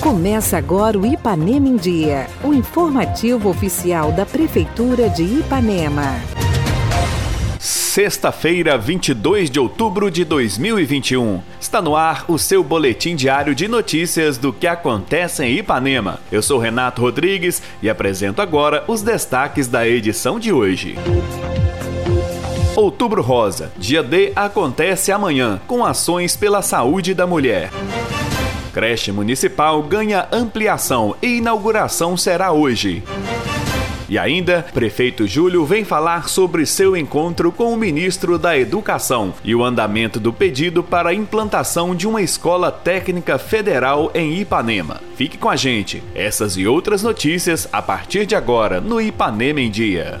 Começa agora o Ipanema em Dia, o informativo oficial da Prefeitura de Ipanema. Sexta-feira, 22 de outubro de 2021. Está no ar o seu boletim diário de notícias do que acontece em Ipanema. Eu sou Renato Rodrigues e apresento agora os destaques da edição de hoje. Outubro Rosa. Dia D acontece amanhã, com ações pela saúde da mulher. Creche Municipal ganha ampliação e inauguração será hoje. E ainda, prefeito Júlio vem falar sobre seu encontro com o ministro da Educação e o andamento do pedido para a implantação de uma escola técnica federal em Ipanema. Fique com a gente. Essas e outras notícias a partir de agora no Ipanema em Dia.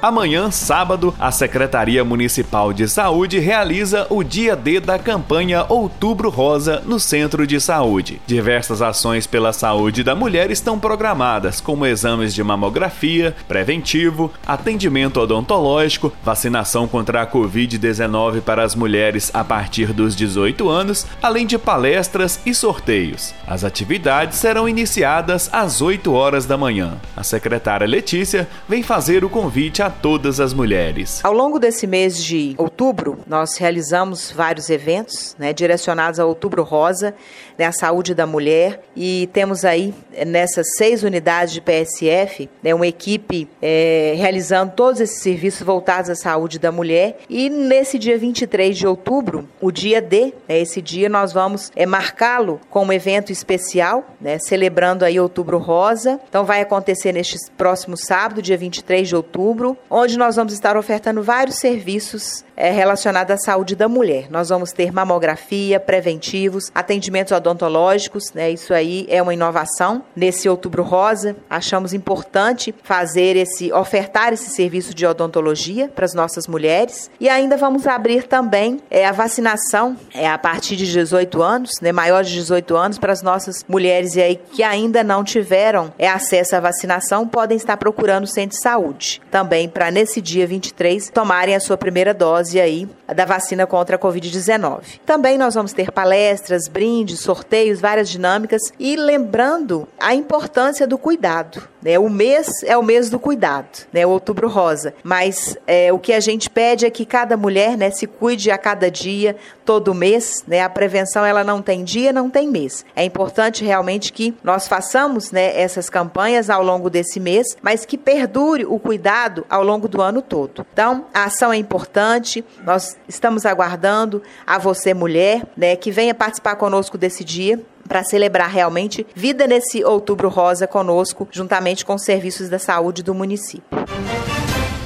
Amanhã, sábado, a Secretaria Municipal de Saúde realiza o dia D da campanha Outubro Rosa no Centro de Saúde. Diversas ações pela saúde da mulher estão programadas, como exames de mamografia, preventivo, atendimento odontológico, vacinação contra a Covid-19 para as mulheres a partir dos 18 anos, além de palestras e sorteios. As atividades serão iniciadas às 8 horas da manhã. A secretária Letícia vem fazer o convite todas as mulheres. Ao longo desse mês de outubro, nós realizamos vários eventos né, direcionados ao Outubro Rosa, né, a saúde da mulher, e temos aí nessas seis unidades de PSF né, uma equipe é, realizando todos esses serviços voltados à saúde da mulher. E nesse dia 23 de outubro, o dia D, né, esse dia nós vamos é, marcá-lo como evento especial, né, celebrando aí Outubro Rosa. Então vai acontecer neste próximo sábado, dia 23 de outubro, onde nós vamos estar ofertando vários serviços é, relacionados à saúde da mulher. Nós vamos ter mamografia, preventivos, atendimentos odontológicos, né? Isso aí é uma inovação. Nesse Outubro Rosa, achamos importante fazer esse, ofertar esse serviço de odontologia para as nossas mulheres. E ainda vamos abrir também é, a vacinação é, a partir de 18 anos, né? Maior de 18 anos, para as nossas mulheres e aí que ainda não tiveram é, acesso à vacinação, podem estar procurando o centro de saúde. Também para nesse dia 23 tomarem a sua primeira dose aí da vacina contra a Covid-19. Também nós vamos ter palestras, brindes, sorteios, várias dinâmicas e lembrando a importância do cuidado. Né? O mês é o mês do cuidado, né? o outubro rosa. Mas é, o que a gente pede é que cada mulher né, se cuide a cada dia, todo mês. Né? A prevenção ela não tem dia, não tem mês. É importante realmente que nós façamos né, essas campanhas ao longo desse mês, mas que perdure o cuidado ao longo do ano todo. Então, a ação é importante, nós estamos aguardando a você, mulher, né, que venha participar conosco desse dia para celebrar realmente vida nesse outubro rosa conosco, juntamente com os serviços da saúde do município.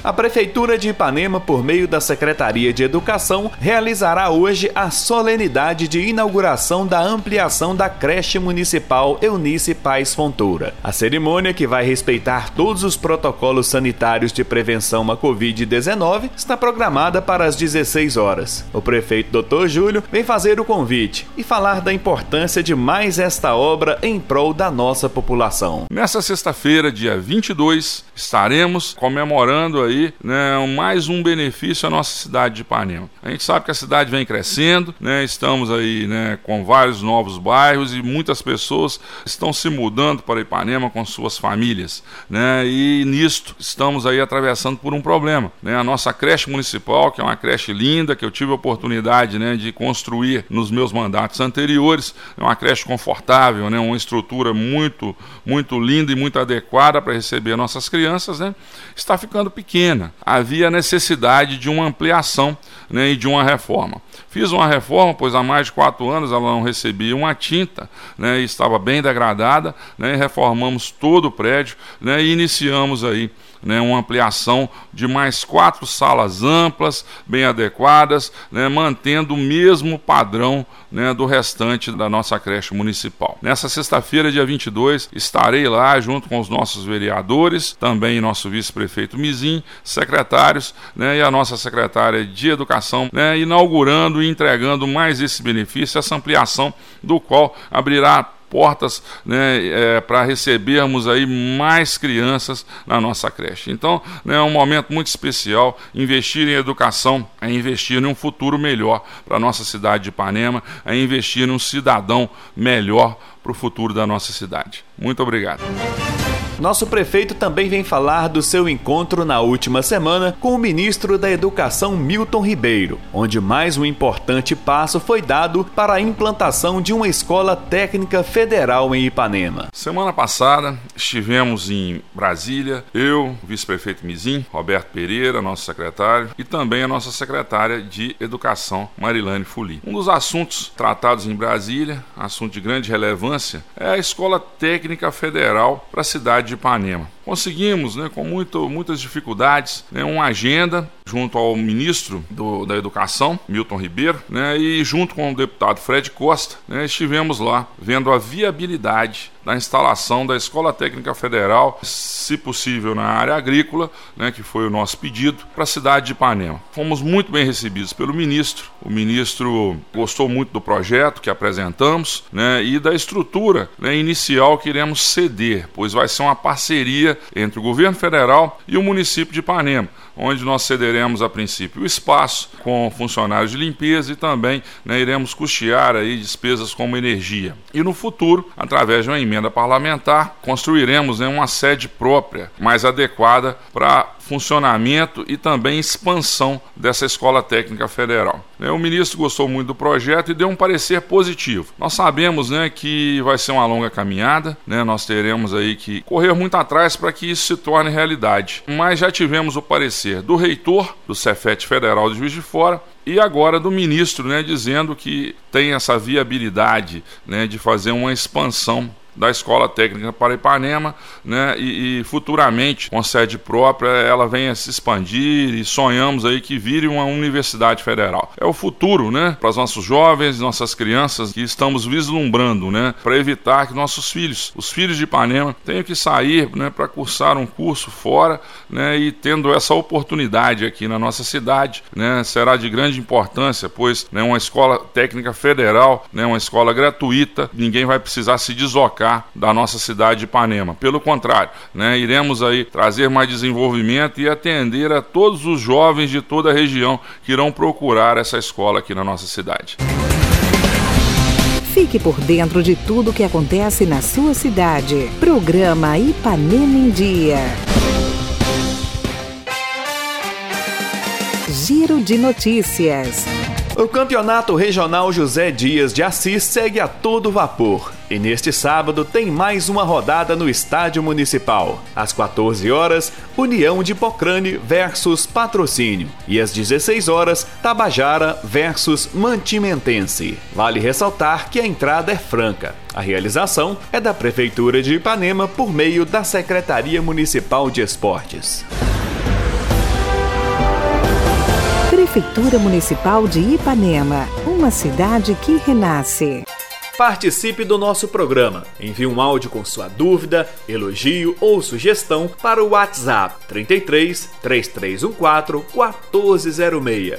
A Prefeitura de Ipanema, por meio da Secretaria de Educação, realizará hoje a solenidade de inauguração da ampliação da creche municipal Eunice Paz Fontoura. A cerimônia, que vai respeitar todos os protocolos sanitários de prevenção à Covid-19, está programada para as 16 horas. O prefeito Dr. Júlio vem fazer o convite e falar da importância de mais esta obra em prol da nossa população. Nessa sexta-feira, dia 22, estaremos comemorando aí né, mais um benefício à nossa cidade de Ipanema. A gente sabe que a cidade vem crescendo, né, estamos aí né, com vários novos bairros e muitas pessoas estão se mudando para Ipanema com suas famílias. Né, e nisto estamos aí atravessando por um problema. Né, a nossa creche municipal, que é uma creche linda, que eu tive a oportunidade né, de construir nos meus mandatos anteriores, é uma creche confortável, né, uma estrutura muito, muito linda e muito adequada para receber nossas crianças crianças, né, está ficando pequena. Havia necessidade de uma ampliação né, e de uma reforma. Fiz uma reforma, pois há mais de quatro anos ela não recebia uma tinta né, e estava bem degradada. Né, reformamos todo o prédio né, e iniciamos aí né, uma ampliação de mais quatro salas amplas, bem adequadas, né, mantendo o mesmo padrão né, do restante da nossa creche municipal. Nessa sexta-feira, dia 22, estarei lá junto com os nossos vereadores, também nosso vice-prefeito Mizim, secretários né, e a nossa secretária de Educação, né, inaugurando e entregando mais esse benefício, essa ampliação, do qual abrirá portas né, é, para recebermos aí mais crianças na nossa creche. Então, né, é um momento muito especial. Investir em educação é investir em um futuro melhor para a nossa cidade de Ipanema, é investir em um cidadão melhor para o futuro da nossa cidade. Muito obrigado. Nosso prefeito também vem falar do seu encontro na última semana com o ministro da Educação Milton Ribeiro, onde mais um importante passo foi dado para a implantação de uma escola técnica federal em Ipanema. Semana passada estivemos em Brasília, eu, vice-prefeito Mizim, Roberto Pereira, nosso secretário, e também a nossa secretária de Educação, Marilane Fuli. Um dos assuntos tratados em Brasília, assunto de grande relevância, é a Escola Técnica Federal para a cidade de Ipanema. Conseguimos, né, com muito, muitas dificuldades, né, uma agenda junto ao ministro do, da Educação, Milton Ribeiro, né, e junto com o deputado Fred Costa, né, estivemos lá vendo a viabilidade da instalação da Escola Técnica Federal, se possível na área agrícola, né, que foi o nosso pedido, para a cidade de Ipanema. Fomos muito bem recebidos pelo ministro. O ministro gostou muito do projeto que apresentamos né, e da estrutura né, inicial que iremos ceder, pois vai ser uma parceria entre o governo federal e o município de Ipanema, onde nós cederemos a princípio o espaço com funcionários de limpeza e também né, iremos custear aí despesas como energia. E no futuro, através de uma emenda parlamentar, construiremos né, uma sede própria, mais adequada para funcionamento e também expansão dessa escola técnica federal. Né, o ministro gostou muito do projeto e deu um parecer positivo. Nós sabemos né, que vai ser uma longa caminhada, né, nós teremos aí que correr muito atrás para que isso se torne realidade. Mas já tivemos o parecer do reitor do Cefet Federal de Juiz de Fora e agora do ministro, né, dizendo que tem essa viabilidade né, de fazer uma expansão da Escola Técnica para Ipanema, né, e, e, futuramente, com sede própria, ela venha se expandir e sonhamos aí que vire uma universidade federal. É o futuro, né, para os nossos jovens, nossas crianças que estamos vislumbrando, né, para evitar que nossos filhos, os filhos de Ipanema, tenham que sair, né, para cursar um curso fora, né, e tendo essa oportunidade aqui na nossa cidade, né, será de grande importância, pois, né, uma escola técnica federal, né, uma escola gratuita, ninguém vai precisar se deslocar da nossa cidade de Ipanema. Pelo contrário, né, iremos aí trazer mais desenvolvimento e atender a todos os jovens de toda a região que irão procurar essa escola aqui na nossa cidade. Fique por dentro de tudo o que acontece na sua cidade. Programa Ipanema em Dia. Giro de Notícias. O Campeonato Regional José Dias de Assis segue a todo vapor. E neste sábado tem mais uma rodada no Estádio Municipal. Às 14 horas, União de Pocrane versus Patrocínio. E às 16 horas, Tabajara versus Mantimentense. Vale ressaltar que a entrada é franca. A realização é da Prefeitura de Ipanema por meio da Secretaria Municipal de Esportes. Prefeitura Municipal de Ipanema, uma cidade que renasce. Participe do nosso programa. Envie um áudio com sua dúvida, elogio ou sugestão para o WhatsApp 33 3314 1406.